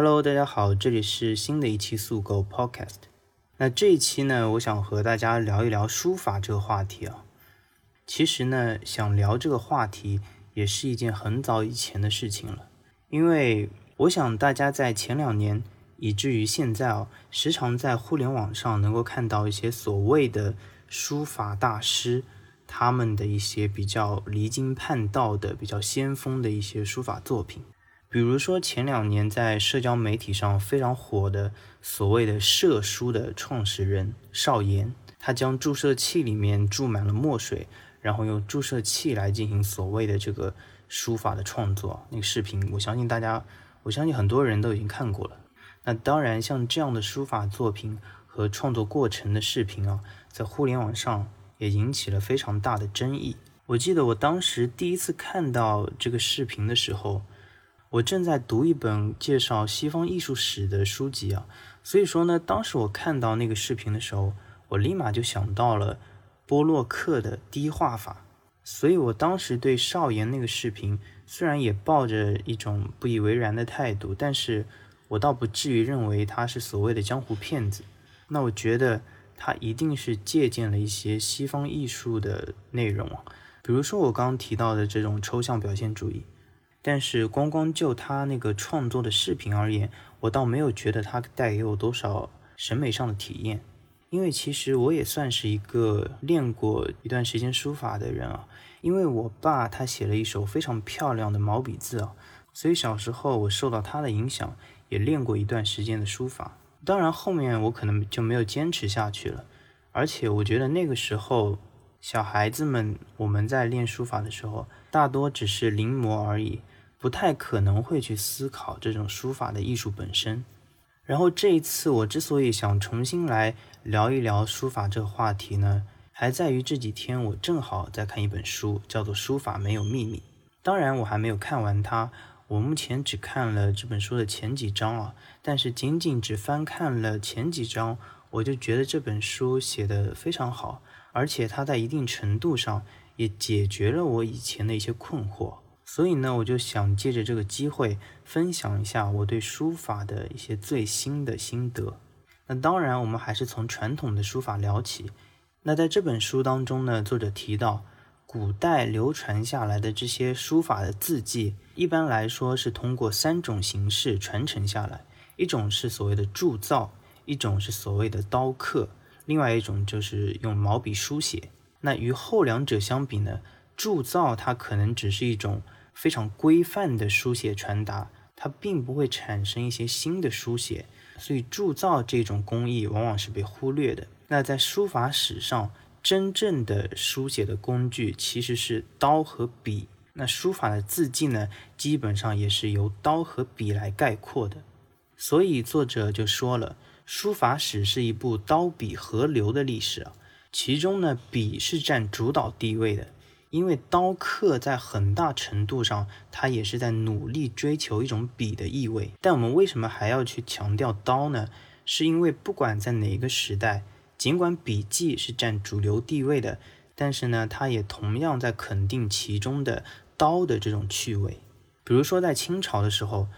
Hello，大家好，这里是新的一期速购 Podcast。那这一期呢，我想和大家聊一聊书法这个话题啊。其实呢，想聊这个话题也是一件很早以前的事情了，因为我想大家在前两年以至于现在啊，时常在互联网上能够看到一些所谓的书法大师。他们的一些比较离经叛道的、比较先锋的一些书法作品，比如说前两年在社交媒体上非常火的所谓的社书的创始人邵岩，他将注射器里面注满了墨水，然后用注射器来进行所谓的这个书法的创作。那个视频，我相信大家，我相信很多人都已经看过了。那当然，像这样的书法作品和创作过程的视频啊，在互联网上。也引起了非常大的争议。我记得我当时第一次看到这个视频的时候，我正在读一本介绍西方艺术史的书籍啊，所以说呢，当时我看到那个视频的时候，我立马就想到了波洛克的低画法，所以我当时对少言那个视频虽然也抱着一种不以为然的态度，但是我倒不至于认为他是所谓的江湖骗子。那我觉得。他一定是借鉴了一些西方艺术的内容，比如说我刚刚提到的这种抽象表现主义。但是光光就他那个创作的视频而言，我倒没有觉得他带给我多少审美上的体验。因为其实我也算是一个练过一段时间书法的人啊，因为我爸他写了一手非常漂亮的毛笔字啊，所以小时候我受到他的影响，也练过一段时间的书法。当然，后面我可能就没有坚持下去了。而且，我觉得那个时候，小孩子们我们在练书法的时候，大多只是临摹而已，不太可能会去思考这种书法的艺术本身。然后这一次，我之所以想重新来聊一聊书法这个话题呢，还在于这几天我正好在看一本书，叫做《书法没有秘密》。当然，我还没有看完它。我目前只看了这本书的前几章啊，但是仅仅只翻看了前几章，我就觉得这本书写的非常好，而且它在一定程度上也解决了我以前的一些困惑。所以呢，我就想借着这个机会分享一下我对书法的一些最新的心得。那当然，我们还是从传统的书法聊起。那在这本书当中呢，作者提到。古代流传下来的这些书法的字迹，一般来说是通过三种形式传承下来：一种是所谓的铸造，一种是所谓的刀刻，另外一种就是用毛笔书写。那与后两者相比呢？铸造它可能只是一种非常规范的书写传达，它并不会产生一些新的书写，所以铸造这种工艺往往是被忽略的。那在书法史上，真正的书写的工具其实是刀和笔，那书法的字迹呢，基本上也是由刀和笔来概括的。所以作者就说了，书法史是一部刀笔合流的历史啊，其中呢，笔是占主导地位的，因为刀刻在很大程度上，它也是在努力追求一种笔的意味。但我们为什么还要去强调刀呢？是因为不管在哪个时代。尽管笔记是占主流地位的，但是呢，它也同样在肯定其中的刀的这种趣味。比如说在清朝的时候，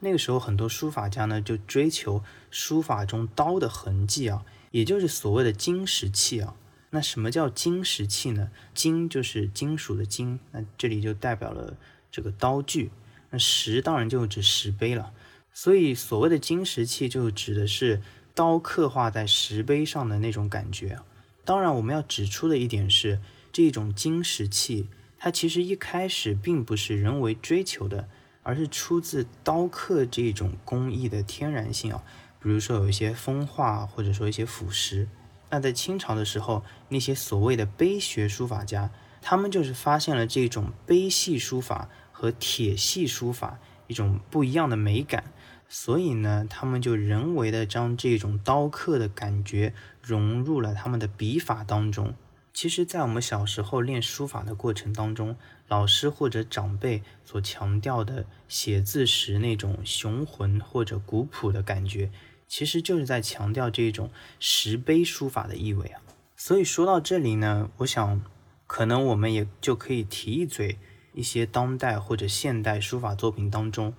那个时候很多书法家呢就追求书法中刀的痕迹啊，也就是所谓的金石器啊。那什么叫金石器呢？金就是金属的金，那这里就代表了这个刀具。那石当然就指石碑了。所以所谓的金石器就指的是。刀刻画在石碑上的那种感觉，当然我们要指出的一点是，这种金石器它其实一开始并不是人为追求的，而是出自刀刻这种工艺的天然性啊。比如说有一些风化或者说一些腐蚀。那在清朝的时候，那些所谓的碑学书法家，他们就是发现了这种碑系书法和铁系书法一种不一样的美感。所以呢，他们就人为的将这种刀刻的感觉融入了他们的笔法当中。其实，在我们小时候练书法的过程当中，老师或者长辈所强调的写字时那种雄浑或者古朴的感觉，其实就是在强调这种石碑书法的意味啊。所以说到这里呢，我想，可能我们也就可以提一嘴一些当代或者现代书法作品当中。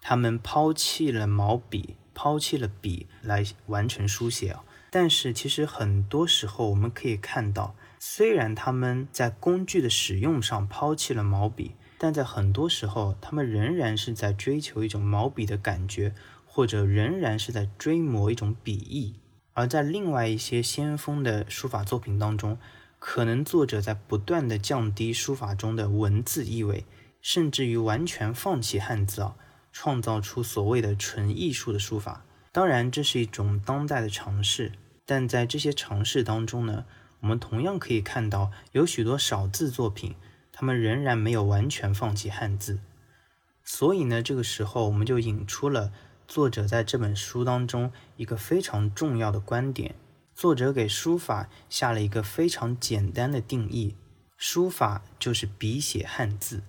他们抛弃了毛笔，抛弃了笔来完成书写啊。但是其实很多时候我们可以看到，虽然他们在工具的使用上抛弃了毛笔，但在很多时候他们仍然是在追求一种毛笔的感觉，或者仍然是在追摹一种笔意。而在另外一些先锋的书法作品当中，可能作者在不断的降低书法中的文字意味，甚至于完全放弃汉字啊，创造出所谓的纯艺术的书法。当然，这是一种当代的尝试。但在这些尝试当中呢，我们同样可以看到有许多少字作品，他们仍然没有完全放弃汉字。所以呢，这个时候我们就引出了作者在这本书当中一个非常重要的观点。作者给书法下了一个非常简单的定义：书法就是笔写汉字。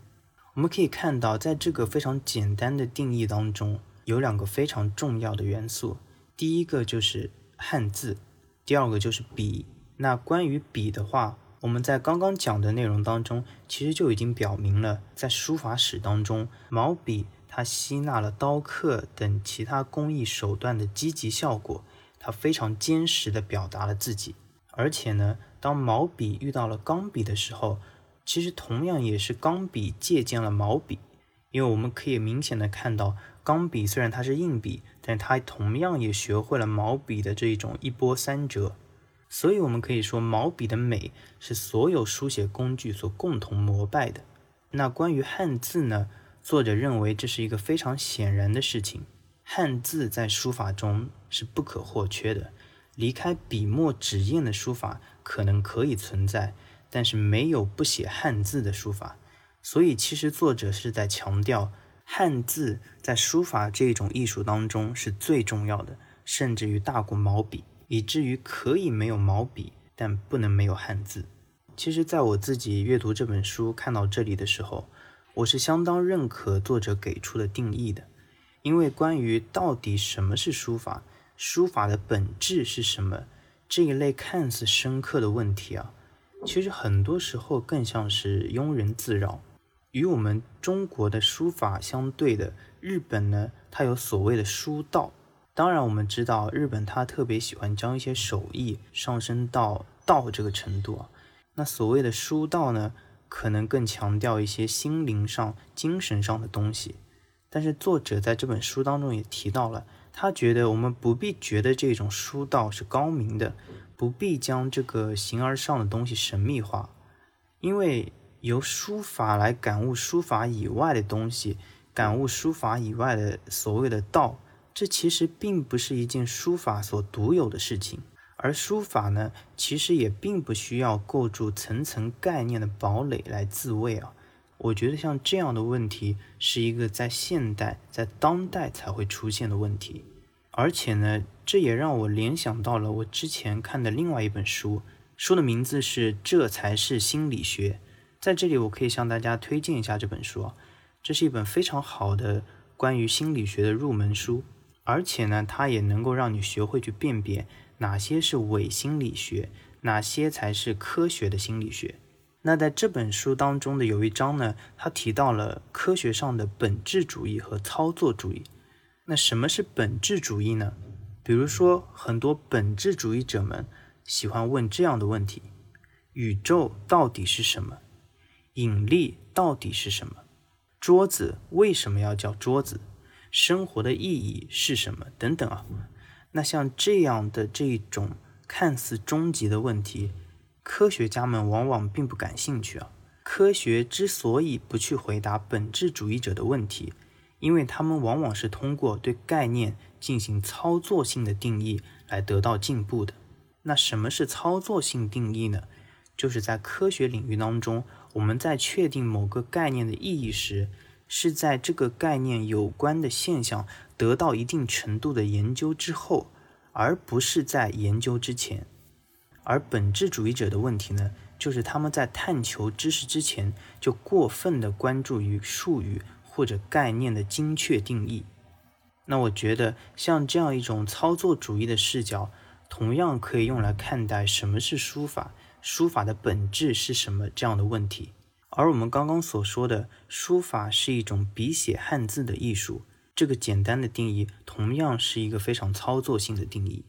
我们可以看到，在这个非常简单的定义当中，有两个非常重要的元素。第一个就是汉字。第二个就是笔。那关于笔的话，我们在刚刚讲的内容当中，其实就已经表明了，在书法史当中，毛笔它吸纳了刀刻等其他工艺手段的积极效果，它非常坚实的表达了自己。而且呢，当毛笔遇到了钢笔的时候，其实同样也是钢笔借鉴了毛笔，因为我们可以明显的看到。钢笔虽然它是硬笔，但它同样也学会了毛笔的这一种一波三折，所以我们可以说毛笔的美是所有书写工具所共同膜拜的。那关于汉字呢？作者认为这是一个非常显然的事情，汉字在书法中是不可或缺的。离开笔墨纸砚的书法可能可以存在，但是没有不写汉字的书法。所以其实作者是在强调。汉字在书法这种艺术当中是最重要的，甚至于大过毛笔，以至于可以没有毛笔，但不能没有汉字。其实，在我自己阅读这本书看到这里的时候，我是相当认可作者给出的定义的，因为关于到底什么是书法，书法的本质是什么这一类看似深刻的问题啊，其实很多时候更像是庸人自扰。与我们中国的书法相对的，日本呢，它有所谓的书道。当然，我们知道日本他特别喜欢将一些手艺上升到道这个程度啊。那所谓的书道呢，可能更强调一些心灵上、精神上的东西。但是作者在这本书当中也提到了，他觉得我们不必觉得这种书道是高明的，不必将这个形而上的东西神秘化，因为。由书法来感悟书法以外的东西，感悟书法以外的所谓的道，这其实并不是一件书法所独有的事情。而书法呢，其实也并不需要构筑层层概念的堡垒来自卫啊。我觉得像这样的问题，是一个在现代、在当代才会出现的问题。而且呢，这也让我联想到了我之前看的另外一本书，书的名字是《这才是心理学》。在这里，我可以向大家推荐一下这本书啊，这是一本非常好的关于心理学的入门书，而且呢，它也能够让你学会去辨别哪些是伪心理学，哪些才是科学的心理学。那在这本书当中的有一章呢，它提到了科学上的本质主义和操作主义。那什么是本质主义呢？比如说，很多本质主义者们喜欢问这样的问题：宇宙到底是什么？引力到底是什么？桌子为什么要叫桌子？生活的意义是什么？等等啊，那像这样的这种看似终极的问题，科学家们往往并不感兴趣啊。科学之所以不去回答本质主义者的问题，因为他们往往是通过对概念进行操作性的定义来得到进步的。那什么是操作性定义呢？就是在科学领域当中。我们在确定某个概念的意义时，是在这个概念有关的现象得到一定程度的研究之后，而不是在研究之前。而本质主义者的问题呢，就是他们在探求知识之前就过分的关注于术语或者概念的精确定义。那我觉得，像这样一种操作主义的视角，同样可以用来看待什么是书法。书法的本质是什么？这样的问题，而我们刚刚所说的书法是一种笔写汉字的艺术，这个简单的定义同样是一个非常操作性的定义。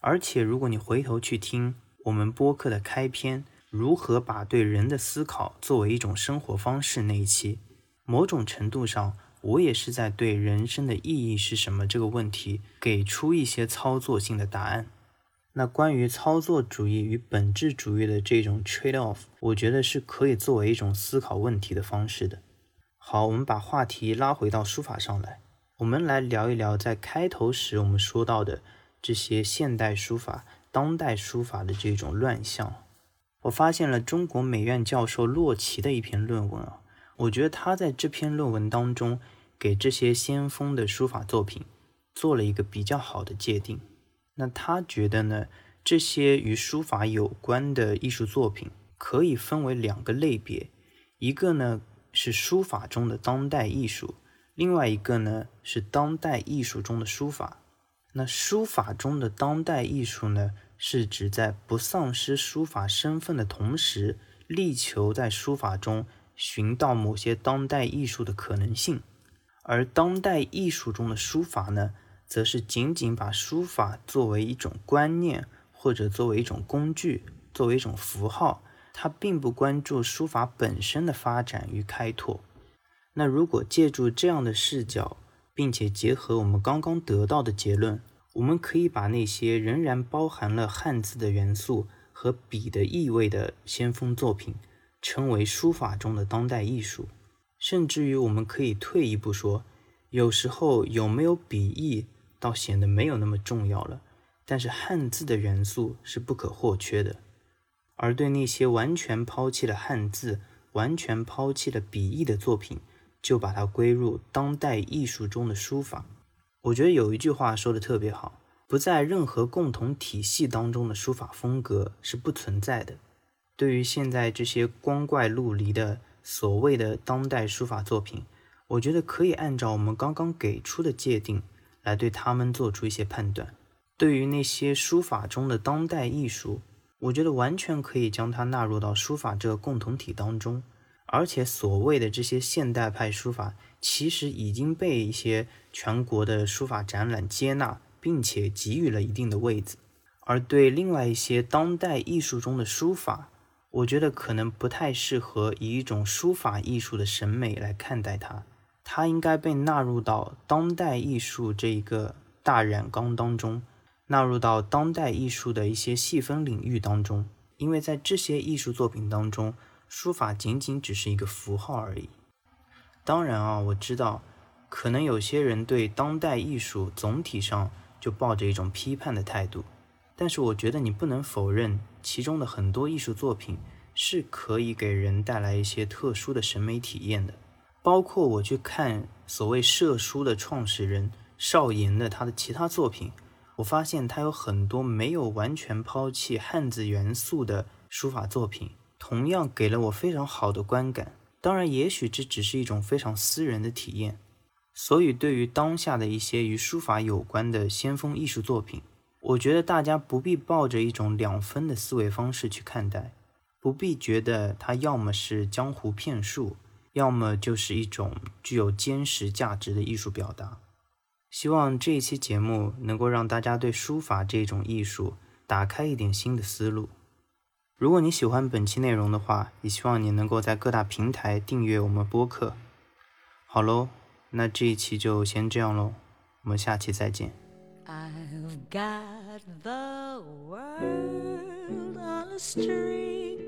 而且，如果你回头去听我们播客的开篇，如何把对人的思考作为一种生活方式那一期，某种程度上，我也是在对人生的意义是什么这个问题给出一些操作性的答案。那关于操作主义与本质主义的这种 trade off，我觉得是可以作为一种思考问题的方式的。好，我们把话题拉回到书法上来，我们来聊一聊在开头时我们说到的。这些现代书法、当代书法的这种乱象，我发现了中国美院教授洛奇的一篇论文啊，我觉得他在这篇论文当中给这些先锋的书法作品做了一个比较好的界定。那他觉得呢，这些与书法有关的艺术作品可以分为两个类别，一个呢是书法中的当代艺术，另外一个呢是当代艺术中的书法。那书法中的当代艺术呢，是指在不丧失书法身份的同时，力求在书法中寻到某些当代艺术的可能性；而当代艺术中的书法呢，则是仅仅把书法作为一种观念，或者作为一种工具，作为一种符号，它并不关注书法本身的发展与开拓。那如果借助这样的视角，并且结合我们刚刚得到的结论，我们可以把那些仍然包含了汉字的元素和笔的意味的先锋作品称为书法中的当代艺术。甚至于，我们可以退一步说，有时候有没有笔意倒显得没有那么重要了。但是汉字的元素是不可或缺的。而对那些完全抛弃了汉字、完全抛弃了笔意的作品，就把它归入当代艺术中的书法。我觉得有一句话说的特别好：不在任何共同体系当中的书法风格是不存在的。对于现在这些光怪陆离的所谓的当代书法作品，我觉得可以按照我们刚刚给出的界定来对他们做出一些判断。对于那些书法中的当代艺术，我觉得完全可以将它纳入到书法这个共同体当中。而且所谓的这些现代派书法，其实已经被一些全国的书法展览接纳，并且给予了一定的位置。而对另外一些当代艺术中的书法，我觉得可能不太适合以一种书法艺术的审美来看待它，它应该被纳入到当代艺术这一个大染缸当中，纳入到当代艺术的一些细分领域当中，因为在这些艺术作品当中。书法仅仅只是一个符号而已。当然啊，我知道，可能有些人对当代艺术总体上就抱着一种批判的态度。但是我觉得你不能否认，其中的很多艺术作品是可以给人带来一些特殊的审美体验的。包括我去看所谓社书的创始人邵岩的他的其他作品，我发现他有很多没有完全抛弃汉字元素的书法作品。同样给了我非常好的观感。当然，也许这只是一种非常私人的体验。所以，对于当下的一些与书法有关的先锋艺术作品，我觉得大家不必抱着一种两分的思维方式去看待，不必觉得它要么是江湖骗术，要么就是一种具有坚实价值的艺术表达。希望这一期节目能够让大家对书法这种艺术打开一点新的思路。如果你喜欢本期内容的话，也希望你能够在各大平台订阅我们播客。好喽，那这一期就先这样喽，我们下期再见。I've got the world on a string.